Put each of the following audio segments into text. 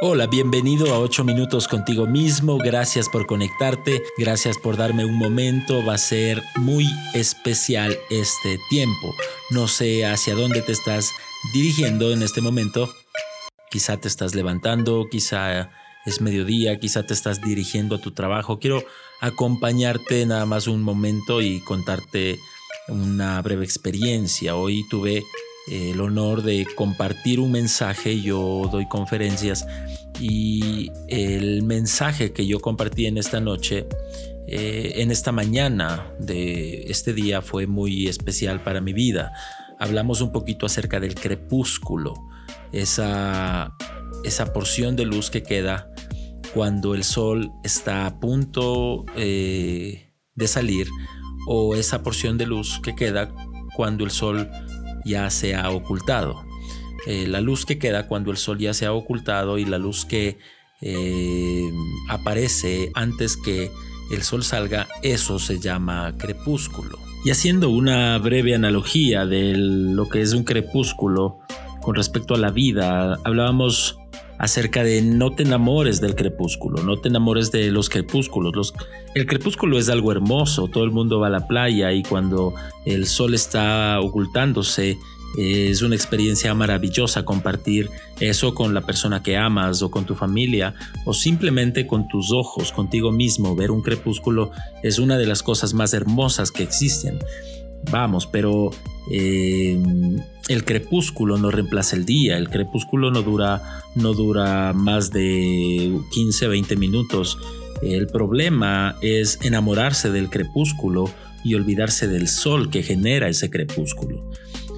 Hola, bienvenido a 8 minutos contigo mismo. Gracias por conectarte, gracias por darme un momento. Va a ser muy especial este tiempo. No sé hacia dónde te estás dirigiendo en este momento. Quizá te estás levantando, quizá es mediodía, quizá te estás dirigiendo a tu trabajo. Quiero acompañarte nada más un momento y contarte una breve experiencia. Hoy tuve el honor de compartir un mensaje, yo doy conferencias y el mensaje que yo compartí en esta noche, eh, en esta mañana de este día fue muy especial para mi vida. Hablamos un poquito acerca del crepúsculo, esa, esa porción de luz que queda cuando el sol está a punto eh, de salir o esa porción de luz que queda cuando el sol ya se ha ocultado. Eh, la luz que queda cuando el sol ya se ha ocultado y la luz que eh, aparece antes que el sol salga, eso se llama crepúsculo. Y haciendo una breve analogía de lo que es un crepúsculo con respecto a la vida, hablábamos acerca de no te enamores del crepúsculo, no te enamores de los crepúsculos. el crepúsculo es algo hermoso, todo el mundo va a la playa y cuando el sol está ocultándose, es una experiencia maravillosa compartir eso con la persona que amas o con tu familia o simplemente con tus ojos, contigo mismo. Ver un crepúsculo es una de las cosas más hermosas que existen. Vamos, pero eh, el crepúsculo no reemplaza el día, el crepúsculo no dura, no dura más de 15, 20 minutos. El problema es enamorarse del crepúsculo y olvidarse del sol que genera ese crepúsculo.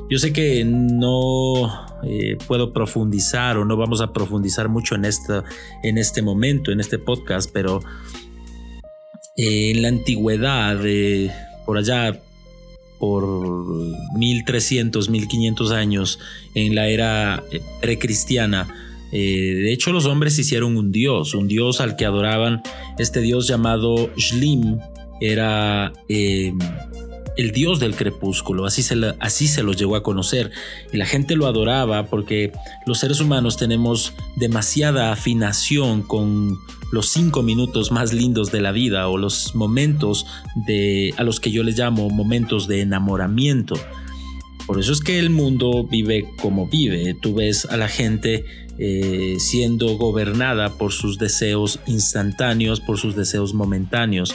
Yo sé que no eh, puedo profundizar o no vamos a profundizar mucho en, esta, en este momento, en este podcast, pero eh, en la antigüedad, por allá por 1300, 1500 años en la era eh, precristiana. Eh, de hecho, los hombres hicieron un dios, un dios al que adoraban. Este dios llamado Shlim era eh, el dios del crepúsculo, así se, así se lo llegó a conocer. Y la gente lo adoraba porque los seres humanos tenemos demasiada afinación con los cinco minutos más lindos de la vida o los momentos de, a los que yo les llamo momentos de enamoramiento. Por eso es que el mundo vive como vive. Tú ves a la gente eh, siendo gobernada por sus deseos instantáneos, por sus deseos momentáneos,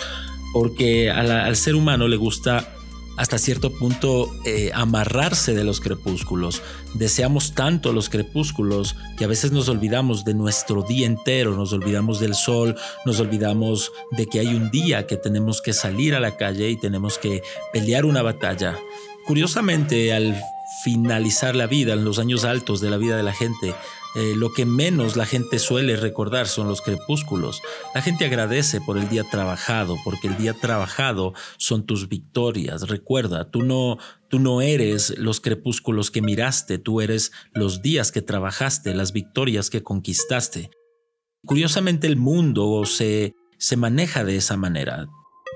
porque al ser humano le gusta hasta cierto punto eh, amarrarse de los crepúsculos. Deseamos tanto los crepúsculos que a veces nos olvidamos de nuestro día entero, nos olvidamos del sol, nos olvidamos de que hay un día que tenemos que salir a la calle y tenemos que pelear una batalla. Curiosamente, al finalizar la vida, en los años altos de la vida de la gente, eh, lo que menos la gente suele recordar son los crepúsculos. La gente agradece por el día trabajado, porque el día trabajado son tus victorias. Recuerda, tú no, tú no eres los crepúsculos que miraste, tú eres los días que trabajaste, las victorias que conquistaste. Curiosamente el mundo se, se maneja de esa manera.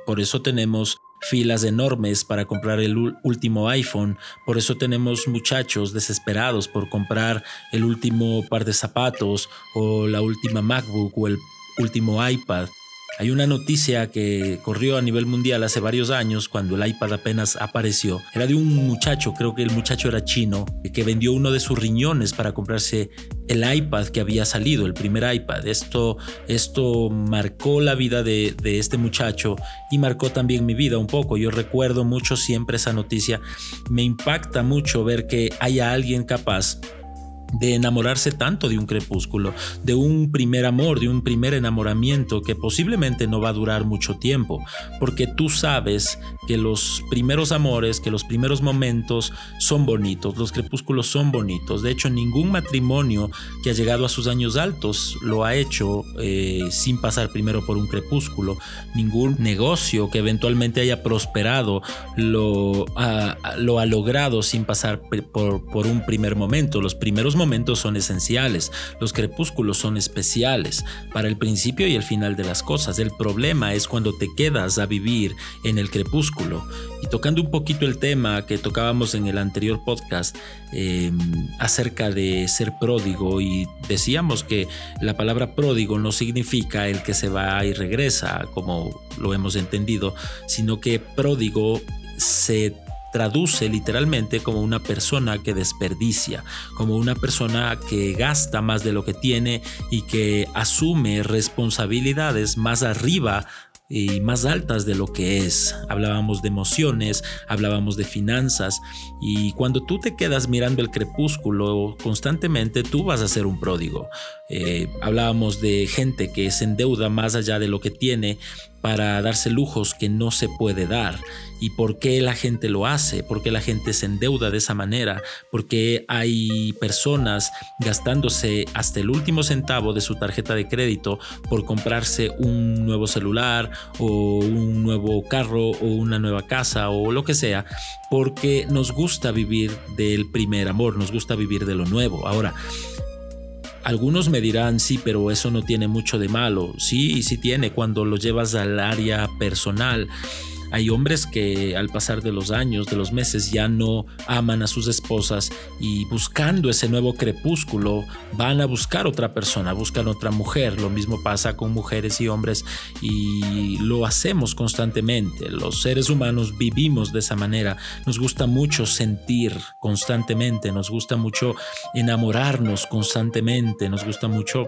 Por eso tenemos filas enormes para comprar el último iPhone, por eso tenemos muchachos desesperados por comprar el último par de zapatos o la última MacBook o el último iPad. Hay una noticia que corrió a nivel mundial hace varios años cuando el iPad apenas apareció. Era de un muchacho, creo que el muchacho era chino, que vendió uno de sus riñones para comprarse el iPad que había salido, el primer iPad. Esto, esto marcó la vida de, de este muchacho y marcó también mi vida un poco. Yo recuerdo mucho siempre esa noticia. Me impacta mucho ver que haya alguien capaz de enamorarse tanto de un crepúsculo, de un primer amor, de un primer enamoramiento que posiblemente no va a durar mucho tiempo, porque tú sabes que los primeros amores, que los primeros momentos son bonitos, los crepúsculos son bonitos. De hecho, ningún matrimonio que ha llegado a sus años altos lo ha hecho eh, sin pasar primero por un crepúsculo. Ningún negocio que eventualmente haya prosperado lo ha, lo ha logrado sin pasar por, por un primer momento. Los primeros Los momentos son esenciales, los crepúsculos son especiales para el principio y el final de las cosas. El problema es cuando te quedas a vivir en el crepúsculo. Y tocando un poquito el tema que tocábamos en el anterior podcast em, acerca de ser pródigo y decíamos que la palabra pródigo no significa el que se va y regresa, como lo hemos entendido, sino que pródigo se traduce literalmente como una persona que desperdicia, como una persona que gasta más de lo que tiene y que asume responsabilidades más arriba y más altas de lo que es. Hablábamos de emociones, hablábamos de finanzas y cuando tú te quedas mirando el crepúsculo constantemente, tú vas a ser un pródigo. Eh, hablábamos de gente que se endeuda más allá de lo que tiene para darse lujos que no se puede dar. ¿Y por qué la gente lo hace? ¿Por qué la gente se endeuda de esa manera? ¿Por qué hay personas gastándose hasta el último centavo de su tarjeta de crédito por comprarse un nuevo celular o un nuevo carro o una nueva casa o lo que sea? Porque nos gusta vivir del primer amor, nos gusta vivir de lo nuevo. Ahora, algunos me dirán, sí, pero eso no tiene mucho de malo. Sí, sí tiene cuando lo llevas al área personal. Hay hombres que al pasar de los años, de los meses, ya no aman a sus esposas y buscando ese nuevo crepúsculo van a buscar otra persona, buscan otra mujer. Lo mismo pasa con mujeres y hombres y lo hacemos constantemente. Los seres humanos vivimos de esa manera. Nos gusta mucho sentir constantemente, nos gusta mucho enamorarnos constantemente, nos gusta mucho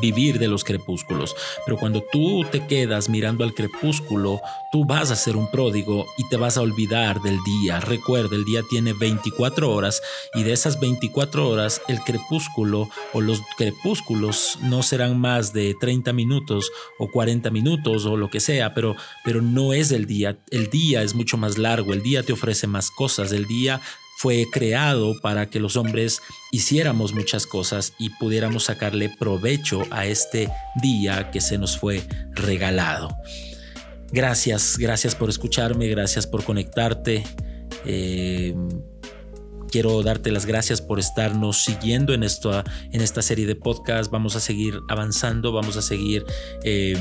vivir de los crepúsculos. Pero cuando tú te quedas mirando al crepúsculo, tú vas a ser un pródigo y te vas a olvidar del día. Recuerda, el día tiene 24 horas y de esas 24 horas el crepúsculo o los crepúsculos no serán más de 30 minutos o 40 minutos o lo que sea, pero, pero no es el día. El día es mucho más largo, el día te ofrece más cosas, el día fue creado para que los hombres hiciéramos muchas cosas y pudiéramos sacarle provecho a este día que se nos fue regalado. Gracias, gracias por escucharme, gracias por conectarte. Eh, quiero darte las gracias por estarnos siguiendo en, esto, en esta serie de podcast. Vamos a seguir avanzando, vamos a seguir... Eh,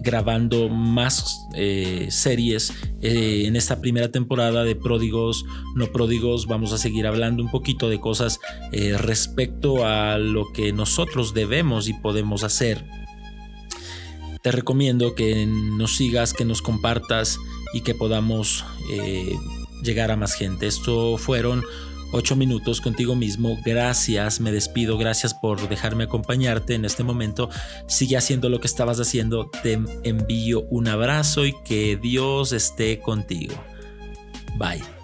grabando más eh, series eh, en esta primera temporada de Pródigos, no Pródigos. Vamos a seguir hablando un poquito de cosas eh, respecto a lo que nosotros debemos y podemos hacer. Te recomiendo que nos sigas, que nos compartas y que podamos llegar a más gente. Esto fueron 8 minutos contigo mismo. Gracias, me despido. Gracias por dejarme acompañarte en este momento. Sigue haciendo lo que estabas haciendo. Te envío un abrazo y que Dios esté contigo. Bye.